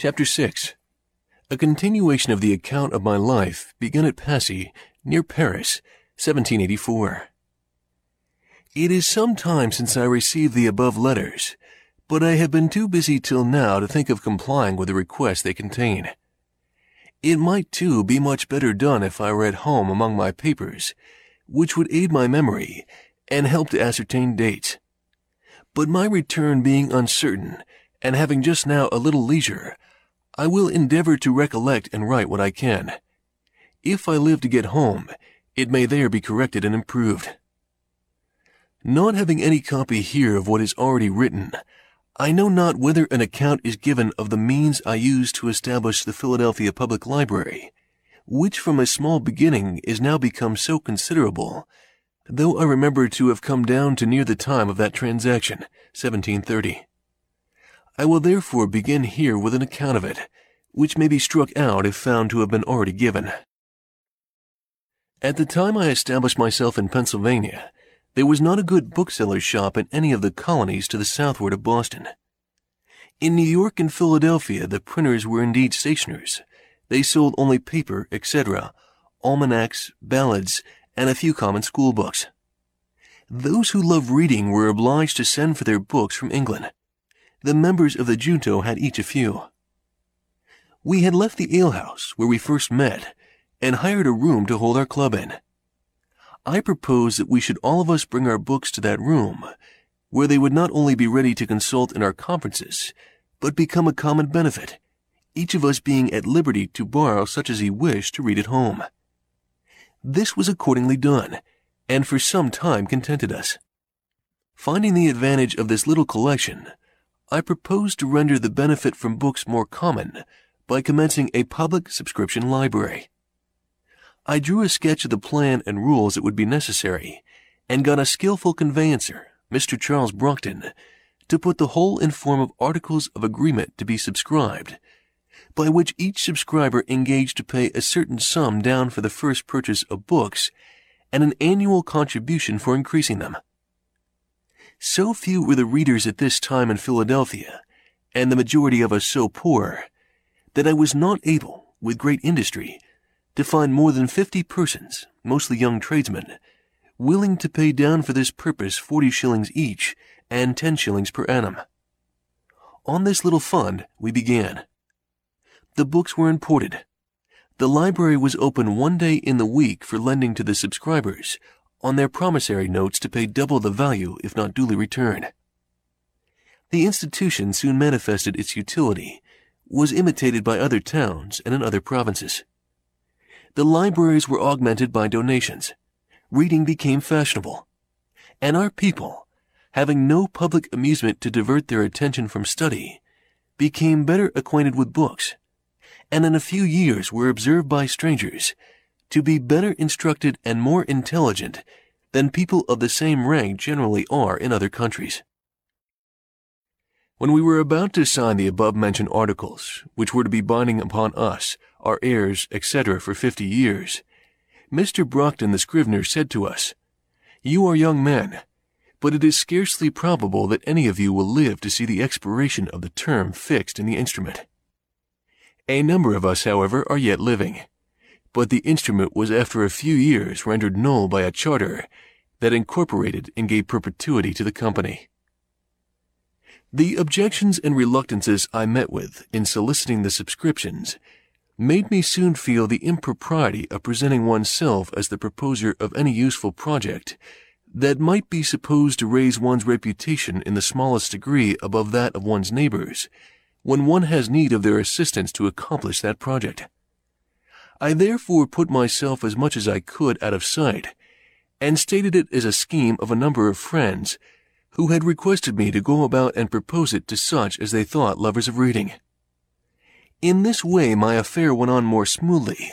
Chapter 6 A continuation of the account of my life begun at Passy, near Paris, 1784. It is some time since I received the above letters, but I have been too busy till now to think of complying with the request they contain. It might, too, be much better done if I were at home among my papers, which would aid my memory and help to ascertain dates. But my return being uncertain, and having just now a little leisure, I will endeavor to recollect and write what I can. If I live to get home, it may there be corrected and improved. Not having any copy here of what is already written, I know not whether an account is given of the means I used to establish the Philadelphia Public Library, which from a small beginning is now become so considerable, though I remember to have come down to near the time of that transaction, 1730. I will therefore begin here with an account of it, which may be struck out if found to have been already given. At the time I established myself in Pennsylvania, there was not a good bookseller's shop in any of the colonies to the southward of Boston. In New York and Philadelphia, the printers were indeed stationers. They sold only paper, etc., almanacs, ballads, and a few common school books. Those who loved reading were obliged to send for their books from England. The members of the junto had each a few. We had left the alehouse where we first met and hired a room to hold our club in. I proposed that we should all of us bring our books to that room, where they would not only be ready to consult in our conferences, but become a common benefit, each of us being at liberty to borrow such as he wished to read at home. This was accordingly done, and for some time contented us. Finding the advantage of this little collection, I proposed to render the benefit from books more common by commencing a public subscription library. I drew a sketch of the plan and rules that would be necessary, and got a skilful conveyancer, Mr. Charles Brockden, to put the whole in form of articles of agreement to be subscribed, by which each subscriber engaged to pay a certain sum down for the first purchase of books and an annual contribution for increasing them. So few were the readers at this time in Philadelphia, and the majority of us so poor, that I was not able, with great industry, to find more than fifty persons, mostly young tradesmen, willing to pay down for this purpose forty shillings each and ten shillings per annum. On this little fund we began. The books were imported. The library was open one day in the week for lending to the subscribers on their promissory notes to pay double the value if not duly returned. The institution soon manifested its utility, was imitated by other towns and in other provinces. The libraries were augmented by donations. Reading became fashionable. And our people, having no public amusement to divert their attention from study, became better acquainted with books, and in a few years were observed by strangers to be better instructed and more intelligent than people of the same rank generally are in other countries. When we were about to sign the above mentioned articles, which were to be binding upon us, our heirs, etc., for fifty years, Mr. Brockden the scrivener said to us, You are young men, but it is scarcely probable that any of you will live to see the expiration of the term fixed in the instrument. A number of us, however, are yet living, but the instrument was after a few years rendered null by a charter that incorporated and gave perpetuity to the company. The objections and reluctances I met with in soliciting the subscriptions made me soon feel the impropriety of presenting oneself as the proposer of any useful project that might be supposed to raise one's reputation in the smallest degree above that of one's neighbors, when one has need of their assistance to accomplish that project. I therefore put myself as much as I could out of sight, and stated it as a scheme of a number of friends who had requested me to go about and propose it to such as they thought lovers of reading. In this way my affair went on more smoothly,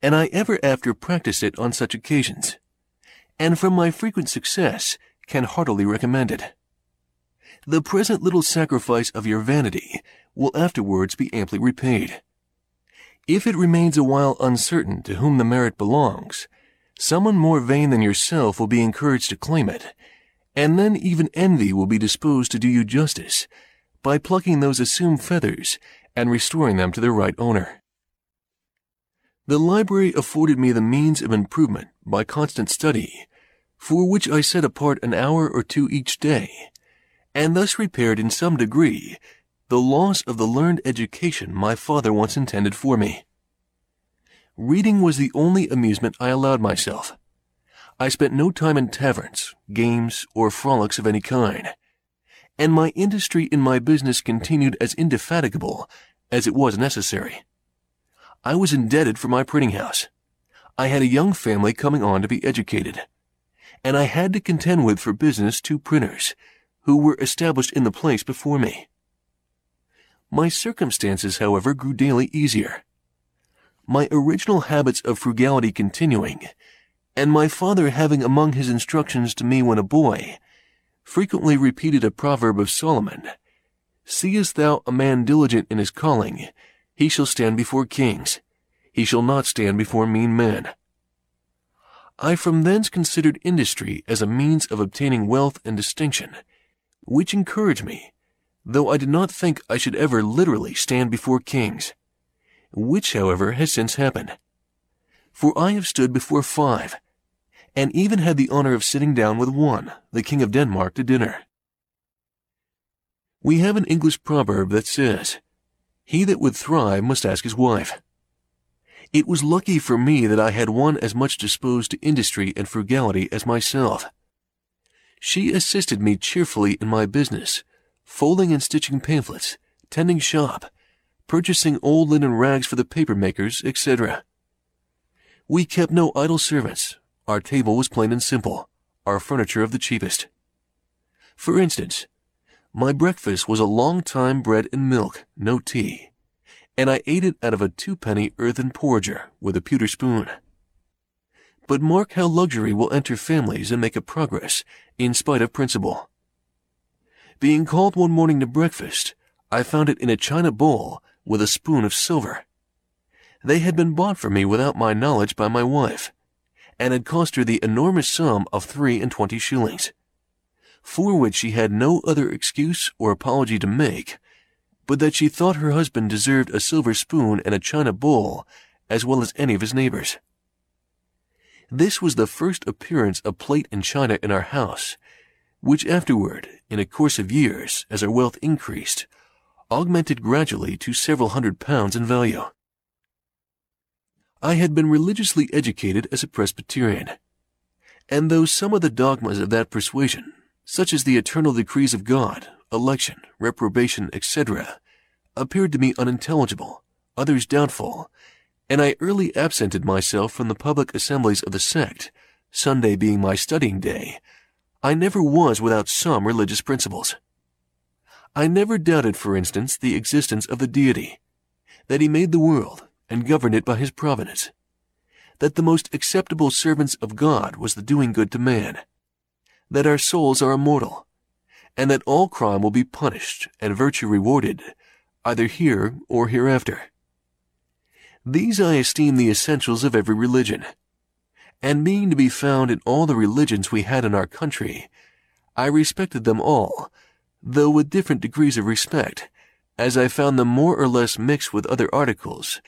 and I ever after practiced it on such occasions, and from my frequent success can heartily recommend it. The present little sacrifice of your vanity will afterwards be amply repaid. If it remains a while uncertain to whom the merit belongs, someone more vain than yourself will be encouraged to claim it, and then even envy will be disposed to do you justice by plucking those assumed feathers and restoring them to their right owner. The library afforded me the means of improvement by constant study, for which I set apart an hour or two each day, and thus repaired in some degree the loss of the learned education my father once intended for me. Reading was the only amusement I allowed myself. I spent no time in taverns, games, or frolics of any kind, and my industry in my business continued as indefatigable as it was necessary. I was indebted for my printing house. I had a young family coming on to be educated, and I had to contend with for business two printers, who were established in the place before me. My circumstances, however, grew daily easier. My original habits of frugality continuing, and my father having among his instructions to me when a boy, frequently repeated a proverb of Solomon, Seest thou a man diligent in his calling, he shall stand before kings, he shall not stand before mean men. I from thence considered industry as a means of obtaining wealth and distinction, which encouraged me, though I did not think I should ever literally stand before kings, which, however, has since happened. For I have stood before five, and even had the honor of sitting down with one, the King of Denmark, to dinner. We have an English proverb that says, He that would thrive must ask his wife. It was lucky for me that I had one as much disposed to industry and frugality as myself. She assisted me cheerfully in my business, folding and stitching pamphlets, tending shop, purchasing old linen rags for the papermakers, etc. We kept no idle servants, our table was plain and simple, our furniture of the cheapest. For instance, my breakfast was a long time bread and milk, no tea, and I ate it out of a two-penny earthen porringer with a pewter spoon. But mark how luxury will enter families and make a progress in spite of principle. Being called one morning to breakfast, I found it in a china bowl with a spoon of silver. They had been bought for me without my knowledge by my wife, and had cost her the enormous sum of three and twenty shillings, for which she had no other excuse or apology to make, but that she thought her husband deserved a silver spoon and a china bowl as well as any of his neighbors. This was the first appearance of plate and china in our house, which afterward, in a course of years, as our wealth increased, augmented gradually to several hundred pounds in value. I had been religiously educated as a Presbyterian, and though some of the dogmas of that persuasion, such as the eternal decrees of God, election, reprobation, etc., appeared to me unintelligible, others doubtful, and I early absented myself from the public assemblies of the sect, Sunday being my studying day, I never was without some religious principles. I never doubted, for instance, the existence of the deity, that he made the world, and governed it by his providence, that the most acceptable servants of God was the doing good to man, that our souls are immortal, and that all crime will be punished and virtue rewarded, either here or hereafter. These I esteem the essentials of every religion, and being to be found in all the religions we had in our country, I respected them all, though with different degrees of respect, as I found them more or less mixed with other articles,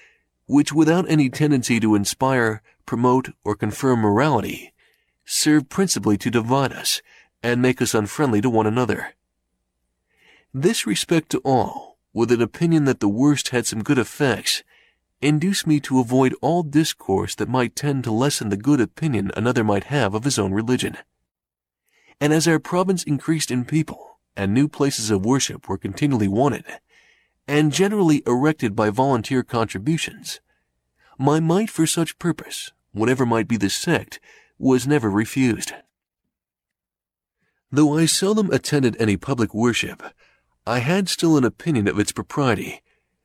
which without any tendency to inspire, promote, or confirm morality, serve principally to divide us and make us unfriendly to one another. This respect to all, with an opinion that the worst had some good effects, induced me to avoid all discourse that mite tend to lessen the good opinion another might have of his own religion. And as our province increased in people, and new places of worship were continually wanted, and generally erected by volunteer contributions. My might for such purpose, whatever might be the sect, was never refused. Though I seldom attended any public worship, I had still an opinion of its propriety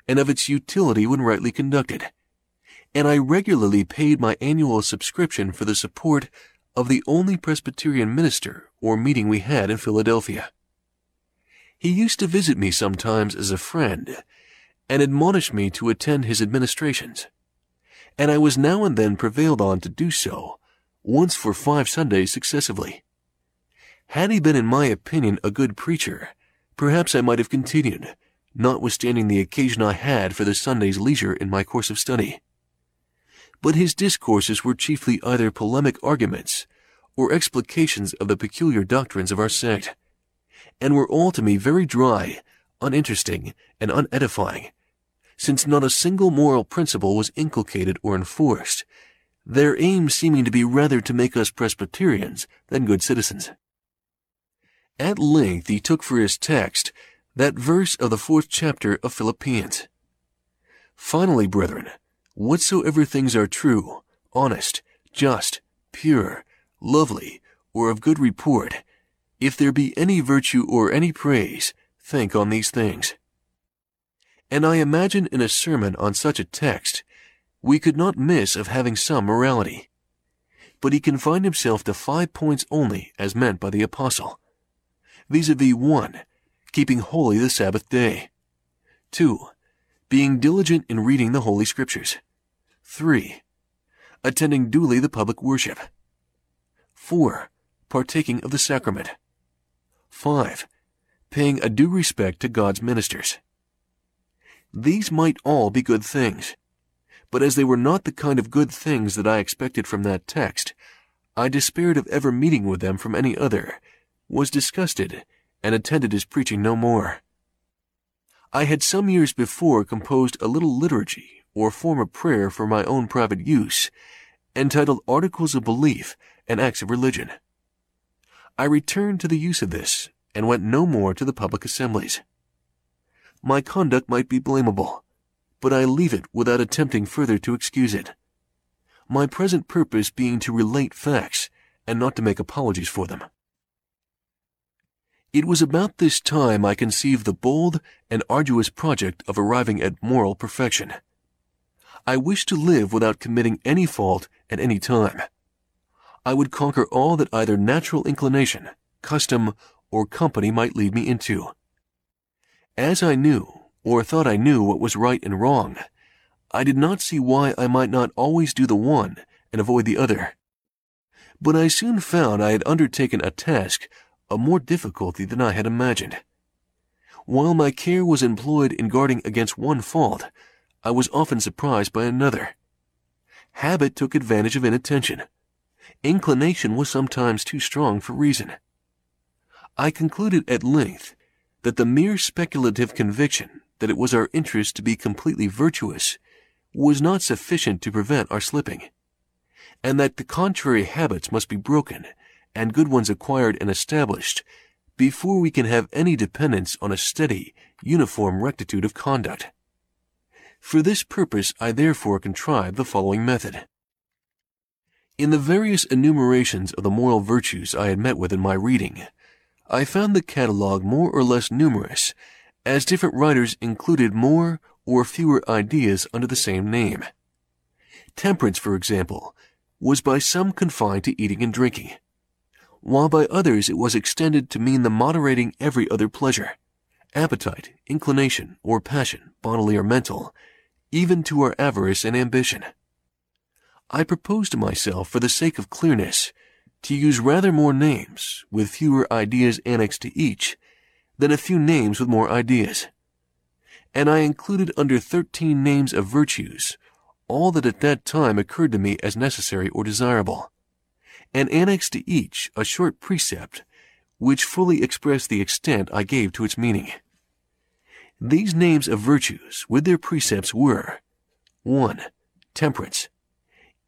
and of its utility when rightly conducted, and I regularly paid my annual subscription for the support of the only Presbyterian minister or meeting we had in Philadelphia. He used to visit me sometimes as a friend, and admonish me to attend his administrations, and I was now and then prevailed on to do so, once for five Sundays successively. Had he been in my opinion a good preacher, perhaps I might have continued, notwithstanding the occasion I had for the Sunday's leisure in my course of study. But his discourses were chiefly either polemic arguments or explications of the peculiar doctrines of our sect, and were all to me very dry, uninteresting, and unedifying, since not a single moral principle was inculcated or enforced, their aim seeming to be rather to make us Presbyterians than good citizens. At length he took for his text that verse of the fourth chapter of Philippians. Finally, brethren, whatsoever things are true, honest, just, pure, lovely, or of good report, if there be any virtue or any praise, think on these things. And I imagine in a sermon on such a text, we could not miss of having some morality. But he confined himself to five points only as meant by the apostle. Vis-a-vis 1. Keeping holy the Sabbath day. 2. Being diligent in reading the Holy Scriptures. 3. Attending duly the public worship. 4. Partaking of the sacrament. 5. Paying a due respect to God's ministers. These might all be good things, but as they were not the kind of good things that I expected from that text, I despaired of ever meeting with them from any other, was disgusted, and attended his preaching no more. I had some years before composed a little liturgy or form of prayer for my own private use, entitled Articles of Belief and acts of religion. I returned to the use of this and went no more to the public assemblies. My conduct might be blamable, but I leave it without attempting further to excuse it. My present purpose being to relate facts and not to make apologies for them. It was about this time I conceived the bold and arduous project of arriving at moral perfection. I wished to live without committing any fault at any time. I would conquer all that either natural inclination, custom, or company might lead me into. As I knew, or thought I knew what was right and wrong, I did not see why I might not always do the one and avoid the other. But I soon found I had undertaken a task of more difficulty than I had imagined. While my care was employed in guarding against one fault, I was often surprised by another. Habit took advantage of inattention, inclination was sometimes too strong for reason. I concluded at length that the mere speculative conviction that it was our interest to be completely virtuous was not sufficient to prevent our slipping, and that the contrary habits must be broken and good ones acquired and established before we can have any dependence on a steady, uniform rectitude of conduct. For this purpose I therefore contrived the following method. In the various enumerations of the moral virtues I had met with in my reading, I found the catalogue more or less numerous, as different writers included more or fewer ideas under the same name. Temperance, for example, was by some confined to eating and drinking, while by others it was extended to mean the moderating every other pleasure, appetite, inclination, or passion, bodily or mental, even to our avarice and ambition. I propose to myself, for the sake of clearness, to use rather more names, with fewer ideas annexed to each, than a few names with more ideas. And I included under thirteen names of virtues all that at that time occurred to me as necessary or desirable, and annexed to each a short precept which fully expressed the extent I gave to its meaning. These names of virtues with their precepts were 1. Temperance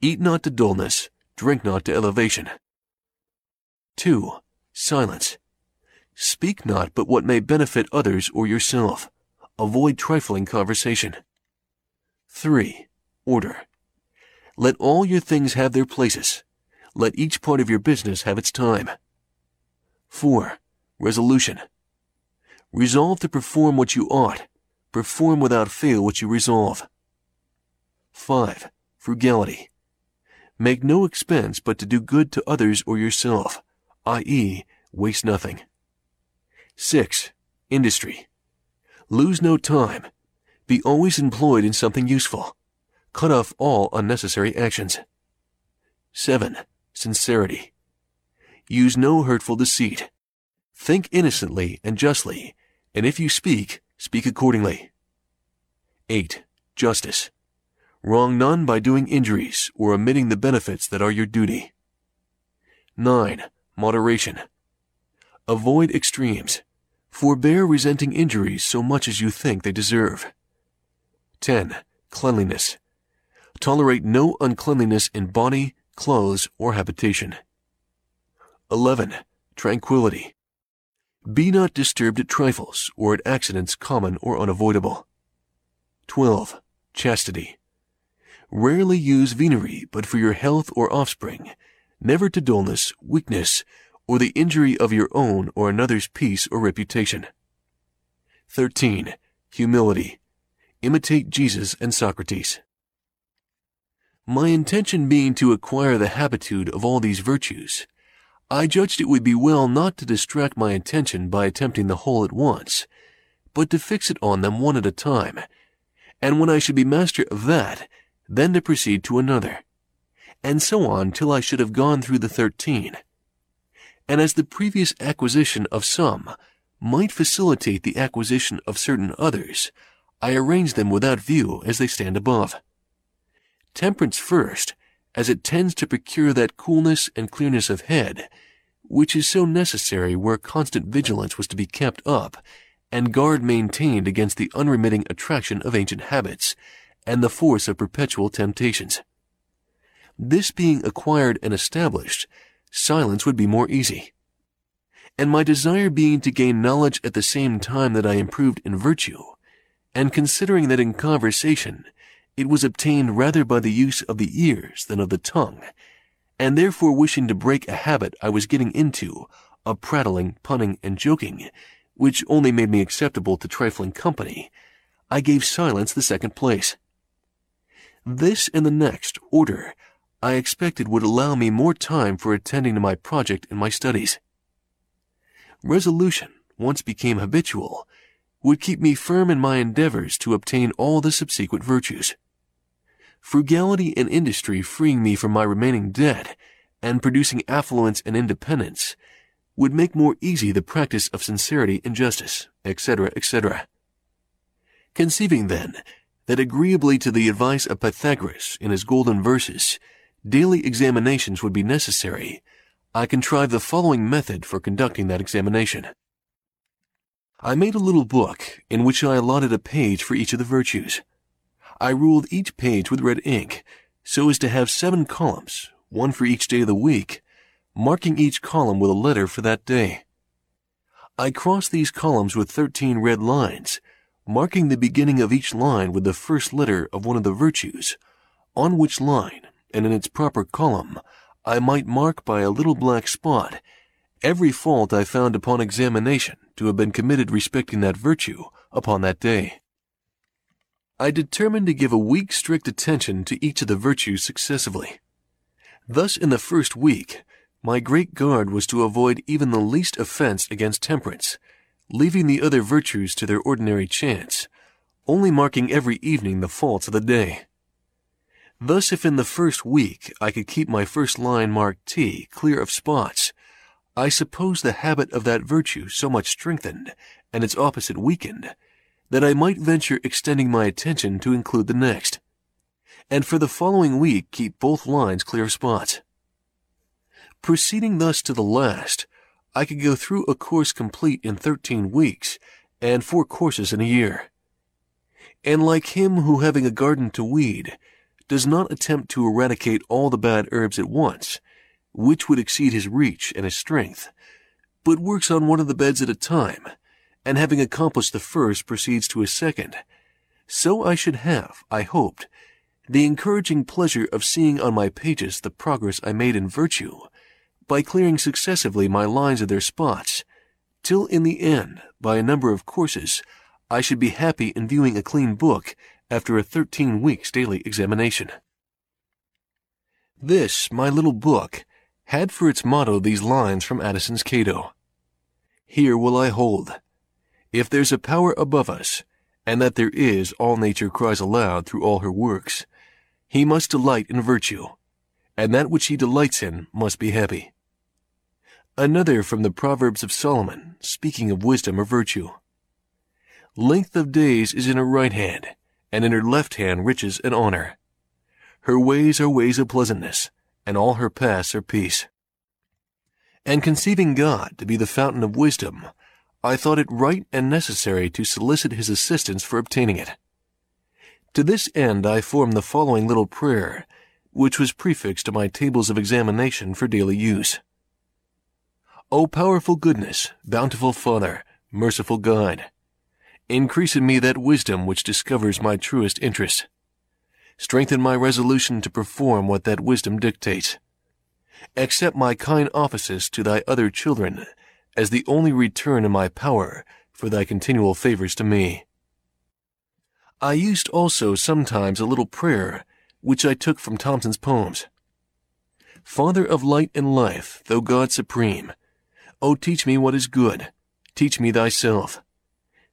Eat not to dullness, drink not to elevation. 2. Silence. Speak not but what may benefit others or yourself. Avoid trifling conversation. 3. Order. Let all your things have their places. Let each part of your business have its time. 4. Resolution. Resolve to perform what you ought. Perform without fail what you resolve. 5. Frugality. Make no expense but to do good to others or yourself, i.e., waste nothing. 6. Industry. Lose no time. Be always employed in something useful. Cut off all unnecessary actions. 7. Sincerity. Use no hurtful deceit. Think innocently and justly, and if you speak, speak accordingly. 8. Justice. Wrong none by doing injuries or omitting the benefits that are your duty. 9. Moderation. Avoid extremes. Forbear resenting injuries so much as you think they deserve. 10. Cleanliness. Tolerate no uncleanliness in body, clothes, or habitation. 11. Tranquility. Be not disturbed at trifles or at accidents common or unavoidable. 12. Chastity. Rarely use venery but for your health or offspring, never to dullness, weakness, or the injury of your own or another's peace or reputation. 13. Humility. Imitate Jesus and Socrates. My intention being to acquire the habitude of all these virtues, I judged it would be well not to distract my attention by attempting the whole at once, but to fix it on them one at a time, and when I should be master of that, then to proceed to another, and so on till I should have gone through the thirteen. And as the previous acquisition of some might facilitate the acquisition of certain others, I arrange them without view as they stand above. Temperance first, as it tends to procure that coolness and clearness of head, which is so necessary where constant vigilance was to be kept up, and guard maintained against the unremitting attraction of ancient habits, and the force of perpetual temptations. This being acquired and established, silence would be more easy. And my desire being to gain knowledge at the same time that I improved in virtue, and considering that in conversation it was obtained rather by the use of the ears than of the tongue, and therefore wishing to break a habit I was getting into of prattling, punning, and joking, which only made me acceptable to trifling company, I gave silence the second place. This and the next order I expected would allow me more time for attending to my project and my studies. Resolution, once became habitual, would keep me firm in my endeavors to obtain all the subsequent virtues frugality and industry freeing me from my remaining debt and producing affluence and independence would make more easy the practice of sincerity and justice, etc., etc. Conceiving, then, that agreeably to the advice of Pythagoras in his golden verses, daily examinations would be necessary, I contrived the following method for conducting that examination. I made a little book in which I allotted a page for each of the virtues. I ruled each page with red ink so as to have seven columns, one for each day of the week, marking each column with a letter for that day. I crossed these columns with 13 red lines, marking the beginning of each line with the first letter of one of the virtues, on which line, and in its proper column, I might mark by a little black spot every fault I found upon examination to have been committed respecting that virtue upon that day. I determined to give a week strict attention to each of the virtues successively. Thus, in the first week, my great guard was to avoid even the least offense against temperance, leaving the other virtues to their ordinary chance, only marking every evening the faults of the day. Thus, if in the first week I could keep my first line marked T clear of spots, I suppose the habit of that virtue so much strengthened and its opposite weakened that I might venture extending my attention to include the next, and for the following week keep both lines clear spots. Proceeding thus to the last, I could go through a course complete in 13 weeks and four courses in a year. And like him who having a garden to weed, does not attempt to eradicate all the bad herbs at once, which would exceed his reach and his strength, but works on one of the beds at a time, and having accomplished the first proceeds to a second. So I should have, I hoped, the encouraging pleasure of seeing on my pages the progress I made in virtue, by clearing successively my lines of their spots, till in the end, by a number of courses, I should be happy in viewing a clean book after a thirteen weeks daily examination. This, my little book, had for its motto these lines from Addison's Cato. Here will I hold, if there's a power above us, and that there is, all nature cries aloud through all her works, he must delight in virtue, and that which he delights in must be happy. Another from the Proverbs of Solomon, speaking of wisdom or virtue. Length of days is in her right hand, and in her left hand riches and honor. Her ways are ways of pleasantness, and all her paths are peace. And conceiving God to be the fountain of wisdom, I thought it right and necessary to solicit his assistance for obtaining it. To this end I formed the following little prayer, which was prefixed to my tables of examination for daily use. O powerful goodness, bountiful Father, merciful God, increase in me that wisdom which discovers my truest interest. Strengthen my resolution to perform what that wisdom dictates. Accept my kind offices to thy other children as the only return in my power for thy continual favors to me. I used also sometimes a little prayer, which I took from Thomson's poems. Father of light and life, thou God supreme, O teach me what is good, teach me thyself.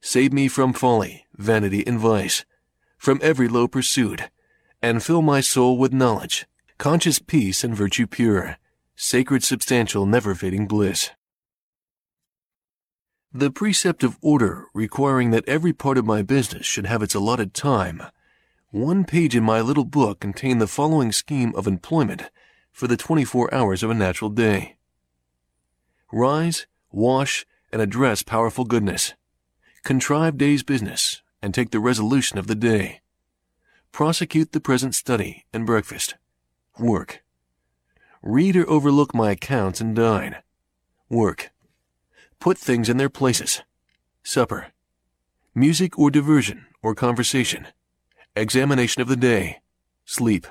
Save me from folly, vanity, and vice, from every low pursuit, and fill my soul with knowledge, conscious peace and virtue pure, sacred substantial never fading bliss. The precept of order requiring that every part of my business should have its allotted time. One page in my little book contained the following scheme of employment for the 24 hours of a natural day. Rise, wash, and address powerful goodness. Contrive day's business, and take the resolution of the day. Prosecute the present study and breakfast. Work. Read or overlook my accounts and dine. Work. Put things in their places. Supper. Music or diversion or conversation. Examination of the day. Sleep.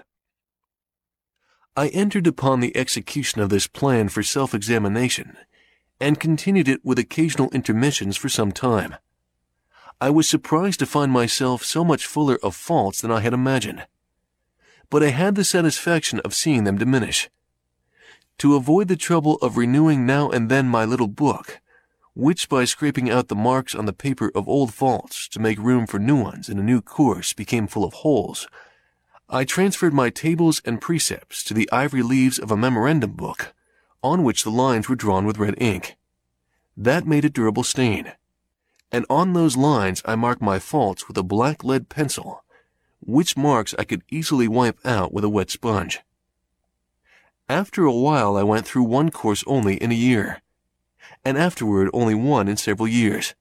I entered upon the execution of this plan for self-examination and continued it with occasional intermissions for some time. I was surprised to find myself so much fuller of faults than I had imagined. But I had the satisfaction of seeing them diminish. To avoid the trouble of renewing now and then my little book, which by scraping out the marks on the paper of old faults to make room for new ones in a new course became full of holes, I transferred my tables and precepts to the ivory leaves of a memorandum book, on which the lines were drawn with red ink. That made a durable stain. And on those lines I marked my faults with a black lead pencil, which marks I could easily wipe out with a wet sponge. After a while I went through one course only in a year, and afterward only one in several years,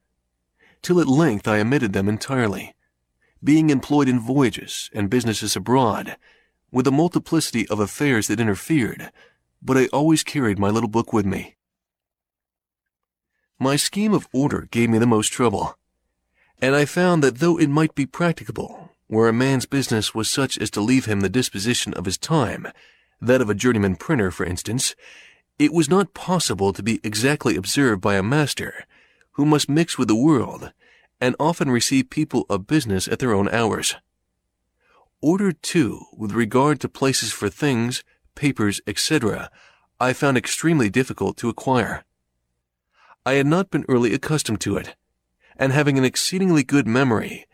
till at length I omitted them entirely, being employed in voyages and businesses abroad, with a multiplicity of affairs that interfered, but I always carried my little book with me. My scheme of order gave me the most trouble, and I found that though it might be practicable, where a man's business was such as to leave him the disposition of his time, that of a journeyman printer, for instance, it was not possible to be exactly observed by a master, who must mix with the world, and often receive people of business at their own hours. Order, too, with regard to places for things, papers, etc., I found extremely difficult to acquire. I had not been early accustomed to it, and having an exceedingly good memory,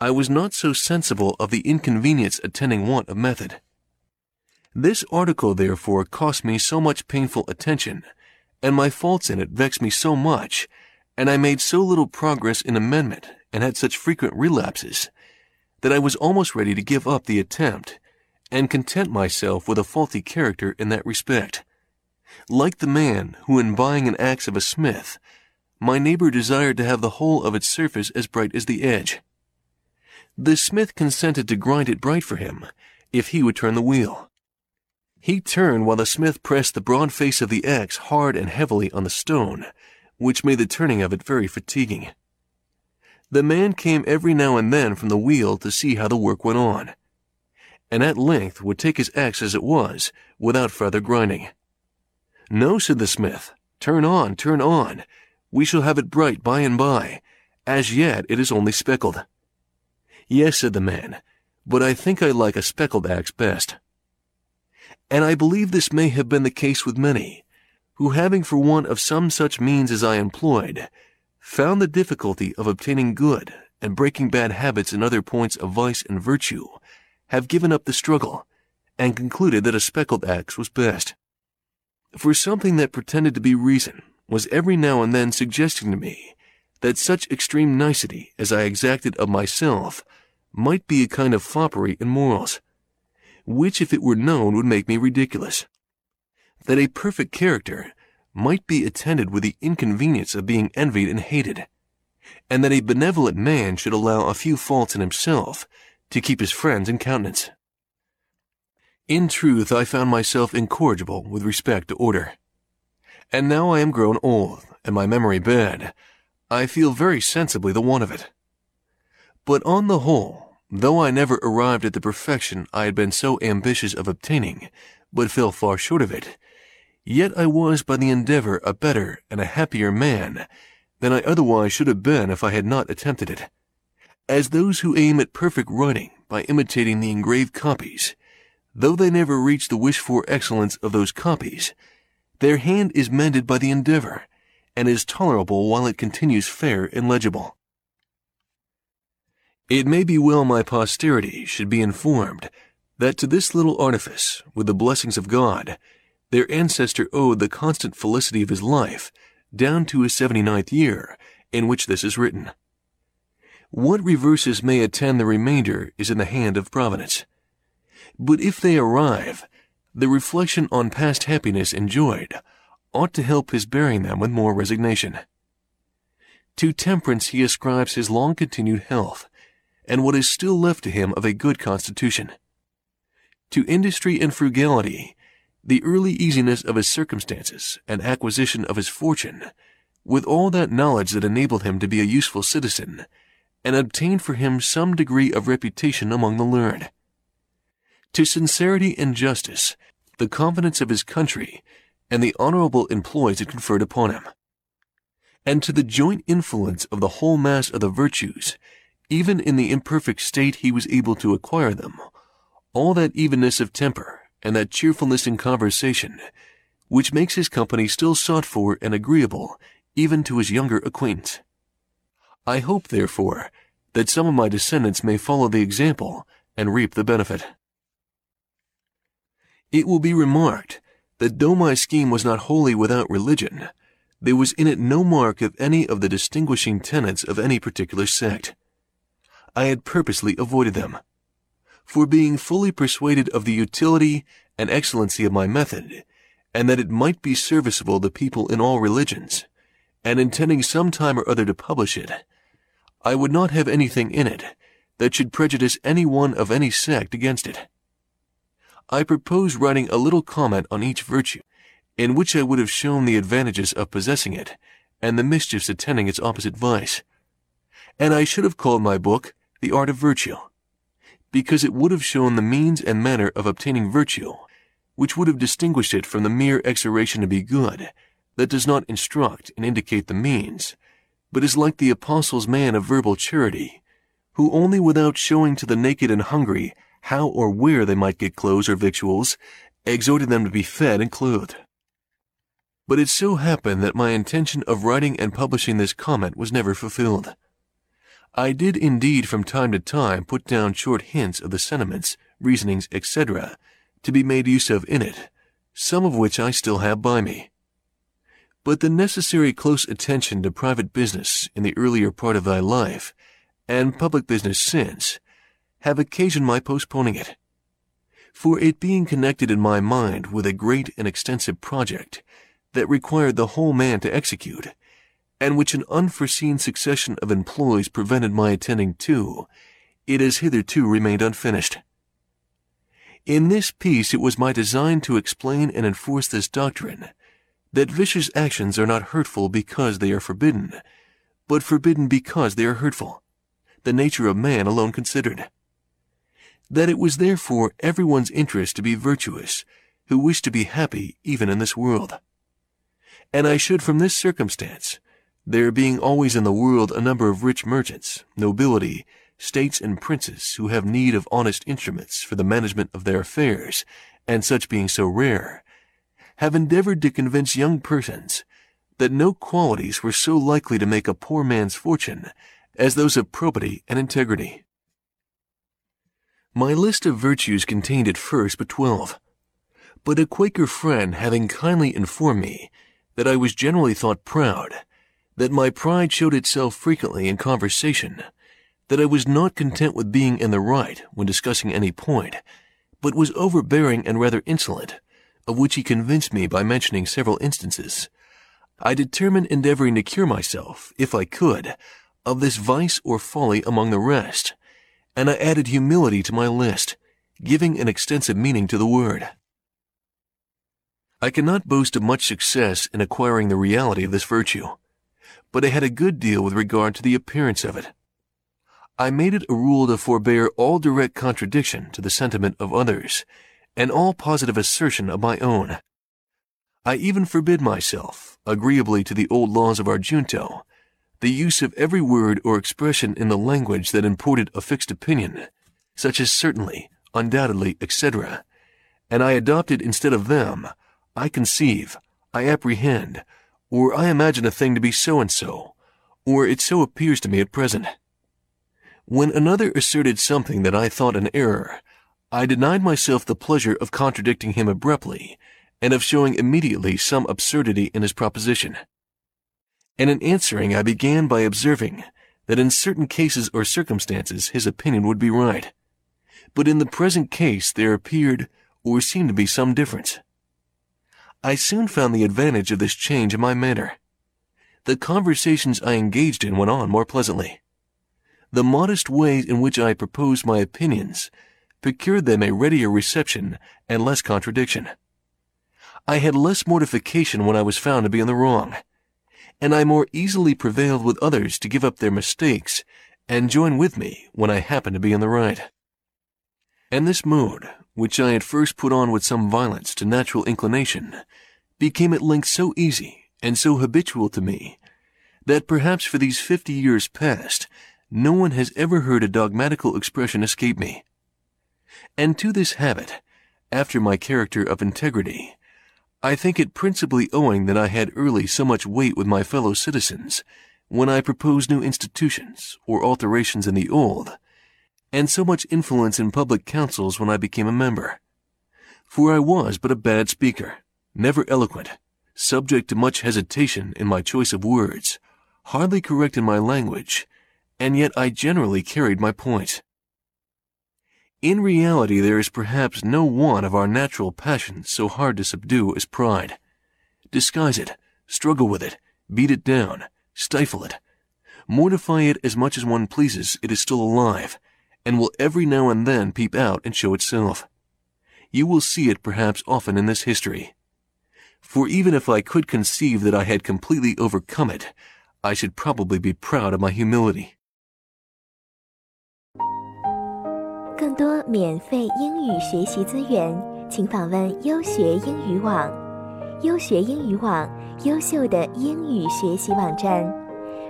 I was not so sensible of the inconvenience attending want of method. This article, therefore, cost me so much painful attention, and my faults in it vexed me so much, and I made so little progress in amendment and had such frequent relapses, that I was almost ready to give up the attempt and content myself with a faulty character in that respect. Like the man who, in buying an axe of a smith, my neighbor desired to have the whole of its surface as bright as the edge. The smith consented to grind it bright for him, if he would turn the wheel. He turned while the smith pressed the broad face of the axe hard and heavily on the stone, which made the turning of it very fatiguing. The man came every now and then from the wheel to see how the work went on, and at length would take his axe as it was, without further grinding. No, said the smith, turn on, turn on. We shall have it bright by and by. As yet it is only speckled. Yes, said the man, but I think I like a speckled axe best and I believe this may have been the case with many, who having for want of some such means as I employed, found the difficulty of obtaining good and breaking bad habits in other points of vice and virtue, have given up the struggle, and concluded that a speckled axe was best. For something that pretended to be reason was every now and then suggesting to me that such extreme nicety as I exacted of myself might be a kind of foppery in morals, which if it were known would make me ridiculous. That a perfect character might be attended with the inconvenience of being envied and hated, and that a benevolent man should allow a few faults in himself to keep his friends in countenance. In truth, I found myself incorrigible with respect to order. And now I am grown old, and my memory bad, I feel very sensibly the want of it. But on the whole, though I never arrived at the perfection I had been so ambitious of obtaining, but fell far short of it, yet I was by the endeavor a better and a happier man than I otherwise should have been if I had not attempted it. As those who aim at perfect writing by imitating the engraved copies, though they never reach the wished for excellence of those copies, their hand is mended by the endeavor, and is tolerable while it continues fair and legible. It may be well my posterity should be informed that to this little artifice, with the blessings of God, their ancestor owed the constant felicity of his life down to his seventy-ninth year, in which this is written. What reverses may attend the remainder is in the hand of Providence. But if they arrive, the reflection on past happiness enjoyed ought to help his bearing them with more resignation. To temperance he ascribes his long continued health, and what is still left to him of a good constitution. To industry and frugality, the early easiness of his circumstances and acquisition of his fortune, with all that knowledge that enabled him to be a useful citizen, and obtained for him some degree of reputation among the learned. To sincerity and justice, the confidence of his country, and the honorable employs it conferred upon him, and to the joint influence of the whole mass of the virtues, even in the imperfect state he was able to acquire them, all that evenness of temper and that cheerfulness in conversation, which makes his company still sought for and agreeable even to his younger acquaintance. I hope, therefore, that some of my descendants may follow the example and reap the benefit. It will be remarked that though my scheme was not wholly without religion, there was in it no mark of any of the distinguishing tenets of any particular sect. I had purposely avoided them. For being fully persuaded of the utility and excellency of my method, and that it might be serviceable to people in all religions, and intending some time or other to publish it, I would not have anything in it that should prejudice any one of any sect against it. I propose writing a little comment on each virtue, in which I would have shown the advantages of possessing it, and the mischiefs attending its opposite vice. And I should have called my book The Art of Virtue, because it would have shown the means and manner of obtaining virtue, which would have distinguished it from the mere exhortation to be good, that does not instruct and indicate the means, but is like the apostle's man of verbal charity, who only without showing to the naked and hungry how or where they might get clothes or victuals, exhorted them to be fed and clothed. But it so happened that my intention of writing and publishing this comment was never fulfilled. I did indeed from time to time put down short hints of the sentiments, reasonings, etc., to be made use of in it, some of which I still have by me. But the necessary close attention to private business in the earlier part of thy life, and public business since, have occasioned my postponing it. For it being connected in my mind with a great and extensive project that required the whole man to execute, and which an unforeseen succession of employs prevented my attending to, it has hitherto remained unfinished. In this piece it was my design to explain and enforce this doctrine, that vicious actions are not hurtful because they are forbidden, but forbidden because they are hurtful, the nature of man alone considered that it was therefore everyone's interest to be virtuous, who wished to be happy even in this world. And I should from this circumstance, there being always in the world a number of rich merchants, nobility, states and princes who have need of honest instruments for the management of their affairs, and such being so rare, have endeavored to convince young persons that no qualities were so likely to make a poor man's fortune as those of probity and integrity. My list of virtues contained at first but twelve. But a Quaker friend having kindly informed me that I was generally thought proud, that my pride showed itself frequently in conversation, that I was not content with being in the right when discussing any point, but was overbearing and rather insolent, of which he convinced me by mentioning several instances. I determined endeavoring to cure myself, if I could, of this vice or folly among the rest, and I added humility to my list, giving an extensive meaning to the word. I cannot boast of much success in acquiring the reality of this virtue, but I had a good deal with regard to the appearance of it. I made it a rule to forbear all direct contradiction to the sentiment of others, and all positive assertion of my own. I even forbid myself, agreeably to the old laws of our junto, the use of every word or expression in the language that imported a fixed opinion, such as certainly, undoubtedly, etc., and I adopted instead of them, I conceive, I apprehend, or I imagine a thing to be so and so, or it so appears to me at present. When another asserted something that I thought an error, I denied myself the pleasure of contradicting him abruptly, and of showing immediately some absurdity in his proposition and in answering I began by observing that in certain cases or circumstances his opinion would be right, but in the present case there appeared or seemed to be some difference. I soon found the advantage of this change in my manner. The conversations I engaged in went on more pleasantly. The modest way in which I proposed my opinions procured them a readier reception and less contradiction. I had less mortification when I was found to be in the wrong and I more easily prevailed with others to give up their mistakes and join with me when I happened to be in the right. And this mode, which I at first put on with some violence to natural inclination, became at length so easy and so habitual to me that perhaps for these fifty years past no one has ever heard a dogmatical expression escape me. And to this habit, after my character of integrity, I think it principally owing that I had early so much weight with my fellow citizens when I proposed new institutions or alterations in the old, and so much influence in public councils when I became a member. For I was but a bad speaker, never eloquent, subject to much hesitation in my choice of words, hardly correct in my language, and yet I generally carried my point. In reality, there is perhaps no one of our natural passions so hard to subdue as pride. Disguise it, struggle with it, beat it down, stifle it. Mortify it as much as one pleases, it is still alive, and will every now and then peep out and show itself. You will see it perhaps often in this history. For even if I could conceive that I had completely overcome it, I should probably be proud of my humility. 更多免费英语学习资源，请访问优学英语网。优学英语网，优秀的英语学习网站。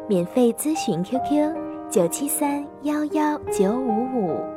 免费咨询 QQ： 九七三幺幺九五五。